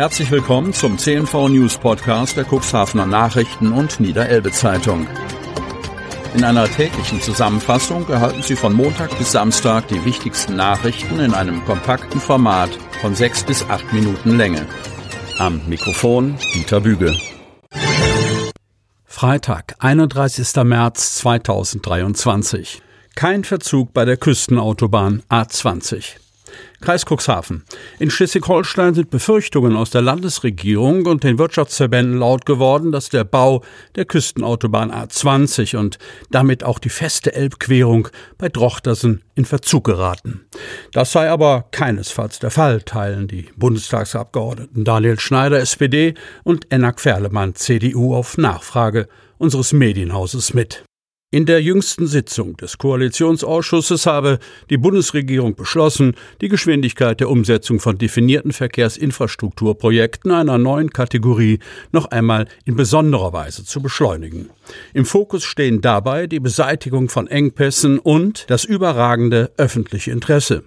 Herzlich willkommen zum CNV News Podcast der Cuxhavener Nachrichten und Niederelbe Zeitung. In einer täglichen Zusammenfassung erhalten Sie von Montag bis Samstag die wichtigsten Nachrichten in einem kompakten Format von sechs bis acht Minuten Länge. Am Mikrofon Dieter Büge. Freitag, 31. März 2023. Kein Verzug bei der Küstenautobahn A20. Kreis Cuxhaven. In Schleswig-Holstein sind Befürchtungen aus der Landesregierung und den Wirtschaftsverbänden laut geworden, dass der Bau der Küstenautobahn A20 und damit auch die feste Elbquerung bei Drochtersen in Verzug geraten. Das sei aber keinesfalls der Fall, teilen die Bundestagsabgeordneten Daniel Schneider, SPD und Enak Ferlemann, CDU, auf Nachfrage unseres Medienhauses mit. In der jüngsten Sitzung des Koalitionsausschusses habe die Bundesregierung beschlossen, die Geschwindigkeit der Umsetzung von definierten Verkehrsinfrastrukturprojekten einer neuen Kategorie noch einmal in besonderer Weise zu beschleunigen. Im Fokus stehen dabei die Beseitigung von Engpässen und das überragende öffentliche Interesse.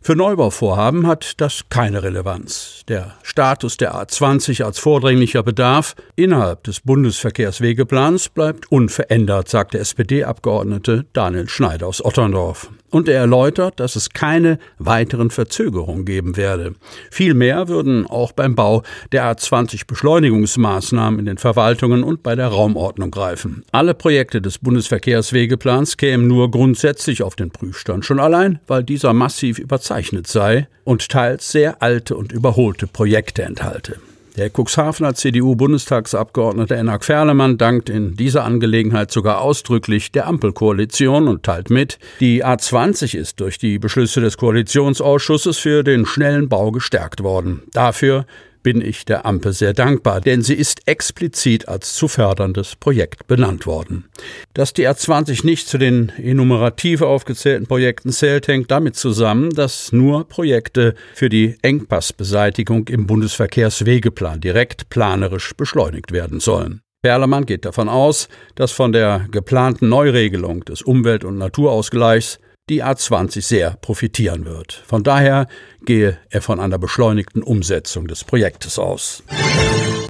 Für Neubauvorhaben hat das keine Relevanz. Der Status der A20 als vordringlicher Bedarf innerhalb des Bundesverkehrswegeplans bleibt unverändert, sagt der SPD-Abgeordnete Daniel Schneider aus Otterndorf. Und er erläutert, dass es keine weiteren Verzögerungen geben werde. Vielmehr würden auch beim Bau der A20 Beschleunigungsmaßnahmen in den Verwaltungen und bei der Raumordnung greifen. Alle Projekte des Bundesverkehrswegeplans kämen nur grundsätzlich auf den Prüfstand, schon allein, weil dieser massiv überzeichnet sei und teils sehr alte und überholte Projekte enthalte. Der Cuxhavener CDU-Bundestagsabgeordnete Enak Ferlemann dankt in dieser Angelegenheit sogar ausdrücklich der Ampelkoalition und teilt mit, die A20 ist durch die Beschlüsse des Koalitionsausschusses für den schnellen Bau gestärkt worden. Dafür bin ich der Ampel sehr dankbar, denn sie ist explizit als zu förderndes Projekt benannt worden. Dass die A20 nicht zu den enumerativ aufgezählten Projekten zählt, hängt damit zusammen, dass nur Projekte für die Engpassbeseitigung im Bundesverkehrswegeplan direkt planerisch beschleunigt werden sollen. Perlemann geht davon aus, dass von der geplanten Neuregelung des Umwelt- und Naturausgleichs die A20 sehr profitieren wird. Von daher gehe er von einer beschleunigten Umsetzung des Projektes aus.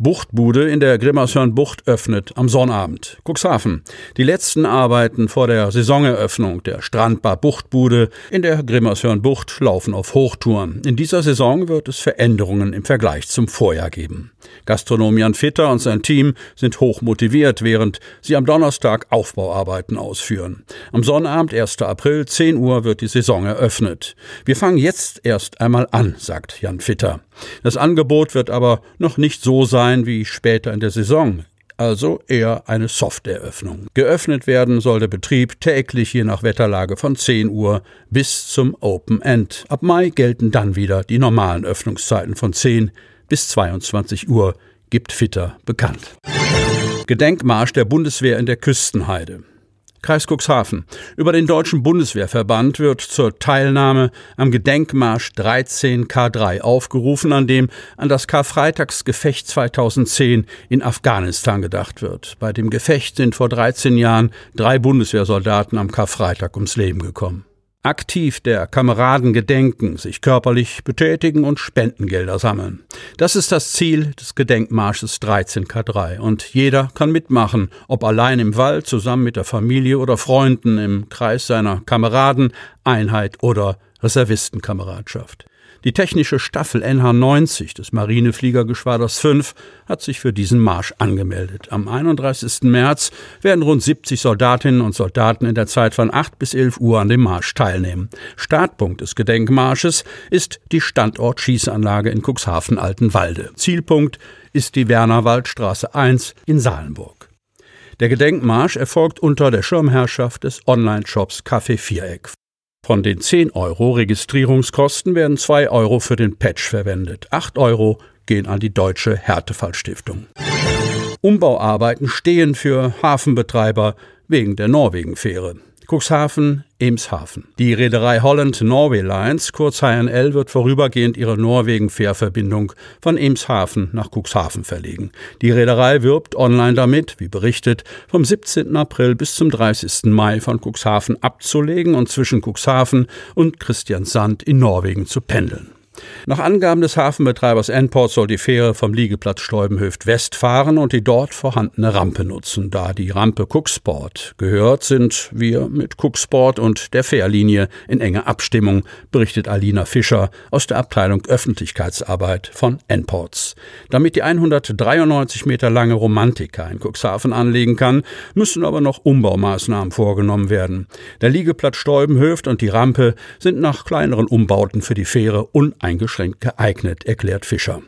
Buchtbude in der Grimmershörn-Bucht öffnet am Sonnabend. Cuxhaven. Die letzten Arbeiten vor der Saisoneröffnung der Strandbar Buchtbude in der Grimmershörn-Bucht laufen auf Hochtouren. In dieser Saison wird es Veränderungen im Vergleich zum Vorjahr geben. Gastronom Jan Fitter und sein Team sind hoch motiviert, während sie am Donnerstag Aufbauarbeiten ausführen. Am Sonnabend, 1. April, 10 Uhr, wird die Saison eröffnet. Wir fangen jetzt erst einmal an, sagt Jan Fitter. Das Angebot wird aber noch nicht so sein wie später in der Saison also eher eine Softeröffnung. Geöffnet werden soll der Betrieb täglich je nach Wetterlage von 10 Uhr bis zum Open End. Ab Mai gelten dann wieder die normalen Öffnungszeiten von 10 bis 22 Uhr, gibt Fitter bekannt. Gedenkmarsch der Bundeswehr in der Küstenheide. Kreis Cuxhaven. Über den Deutschen Bundeswehrverband wird zur Teilnahme am Gedenkmarsch 13K3 aufgerufen, an dem an das Karfreitagsgefecht 2010 in Afghanistan gedacht wird. Bei dem Gefecht sind vor 13 Jahren drei Bundeswehrsoldaten am Karfreitag ums Leben gekommen aktiv der Kameraden gedenken, sich körperlich betätigen und Spendengelder sammeln. Das ist das Ziel des Gedenkmarsches 13K3 und jeder kann mitmachen, ob allein im Wald, zusammen mit der Familie oder Freunden im Kreis seiner Kameraden, Einheit oder Reservistenkameradschaft. Die technische Staffel NH90 des Marinefliegergeschwaders 5 hat sich für diesen Marsch angemeldet. Am 31. März werden rund 70 Soldatinnen und Soldaten in der Zeit von 8 bis 11 Uhr an dem Marsch teilnehmen. Startpunkt des Gedenkmarsches ist die Standortschießanlage in Cuxhaven-Altenwalde. Zielpunkt ist die Wernerwaldstraße 1 in Salenburg. Der Gedenkmarsch erfolgt unter der Schirmherrschaft des Online-Shops Café Viereck. Von den 10 Euro Registrierungskosten werden 2 Euro für den Patch verwendet. 8 Euro gehen an die Deutsche Härtefallstiftung. Umbauarbeiten stehen für Hafenbetreiber wegen der Norwegen-Fähre. Cuxhaven, Emshaven. Die Reederei Holland Norway Lines, kurz HNL, wird vorübergehend ihre Norwegen-Fährverbindung von Emshaven nach Cuxhaven verlegen. Die Reederei wirbt online damit, wie berichtet, vom 17. April bis zum 30. Mai von Cuxhaven abzulegen und zwischen Cuxhaven und Christiansand in Norwegen zu pendeln. Nach Angaben des Hafenbetreibers Enport soll die Fähre vom Liegeplatz Steubenhöft West fahren und die dort vorhandene Rampe nutzen. Da die Rampe Cooksport gehört, sind wir mit Cooksport und der Fährlinie in enger Abstimmung, berichtet Alina Fischer aus der Abteilung Öffentlichkeitsarbeit von Enports. Damit die 193 Meter lange Romantika in Cuxhaven anlegen kann, müssen aber noch Umbaumaßnahmen vorgenommen werden. Der Liegeplatz Steubenhöft und die Rampe sind nach kleineren Umbauten für die Fähre uneingeschränkt geeignet, erklärt Fischer.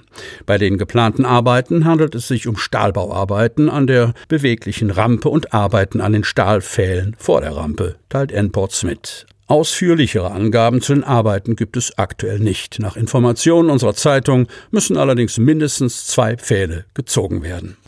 Bei den geplanten Arbeiten handelt es sich um Stahlbauarbeiten an der beweglichen Rampe und Arbeiten an den Stahlpfählen vor der Rampe, teilt Enports mit. Ausführlichere Angaben zu den Arbeiten gibt es aktuell nicht. Nach Informationen unserer Zeitung müssen allerdings mindestens zwei Pfähle gezogen werden.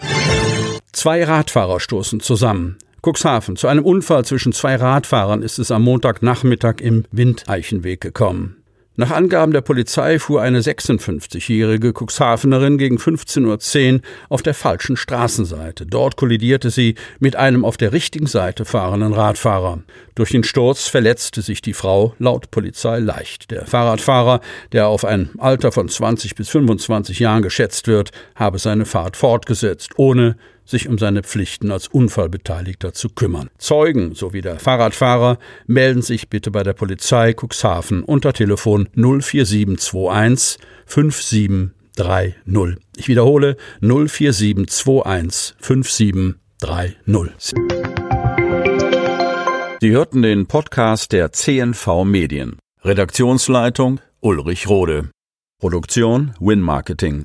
Zwei Radfahrer stoßen zusammen. Cuxhaven. Zu einem Unfall zwischen zwei Radfahrern ist es am Montagnachmittag im Windeichenweg gekommen. Nach Angaben der Polizei fuhr eine 56-jährige Cuxhavenerin gegen 15.10 Uhr auf der falschen Straßenseite. Dort kollidierte sie mit einem auf der richtigen Seite fahrenden Radfahrer. Durch den Sturz verletzte sich die Frau laut Polizei leicht. Der Fahrradfahrer, der auf ein Alter von 20 bis 25 Jahren geschätzt wird, habe seine Fahrt fortgesetzt, ohne sich um seine Pflichten als Unfallbeteiligter zu kümmern. Zeugen sowie der Fahrradfahrer melden sich bitte bei der Polizei Cuxhaven unter Telefon 04721 5730. Ich wiederhole 04721 5730. Sie hörten den Podcast der CNV Medien. Redaktionsleitung Ulrich Rode. Produktion Win Marketing.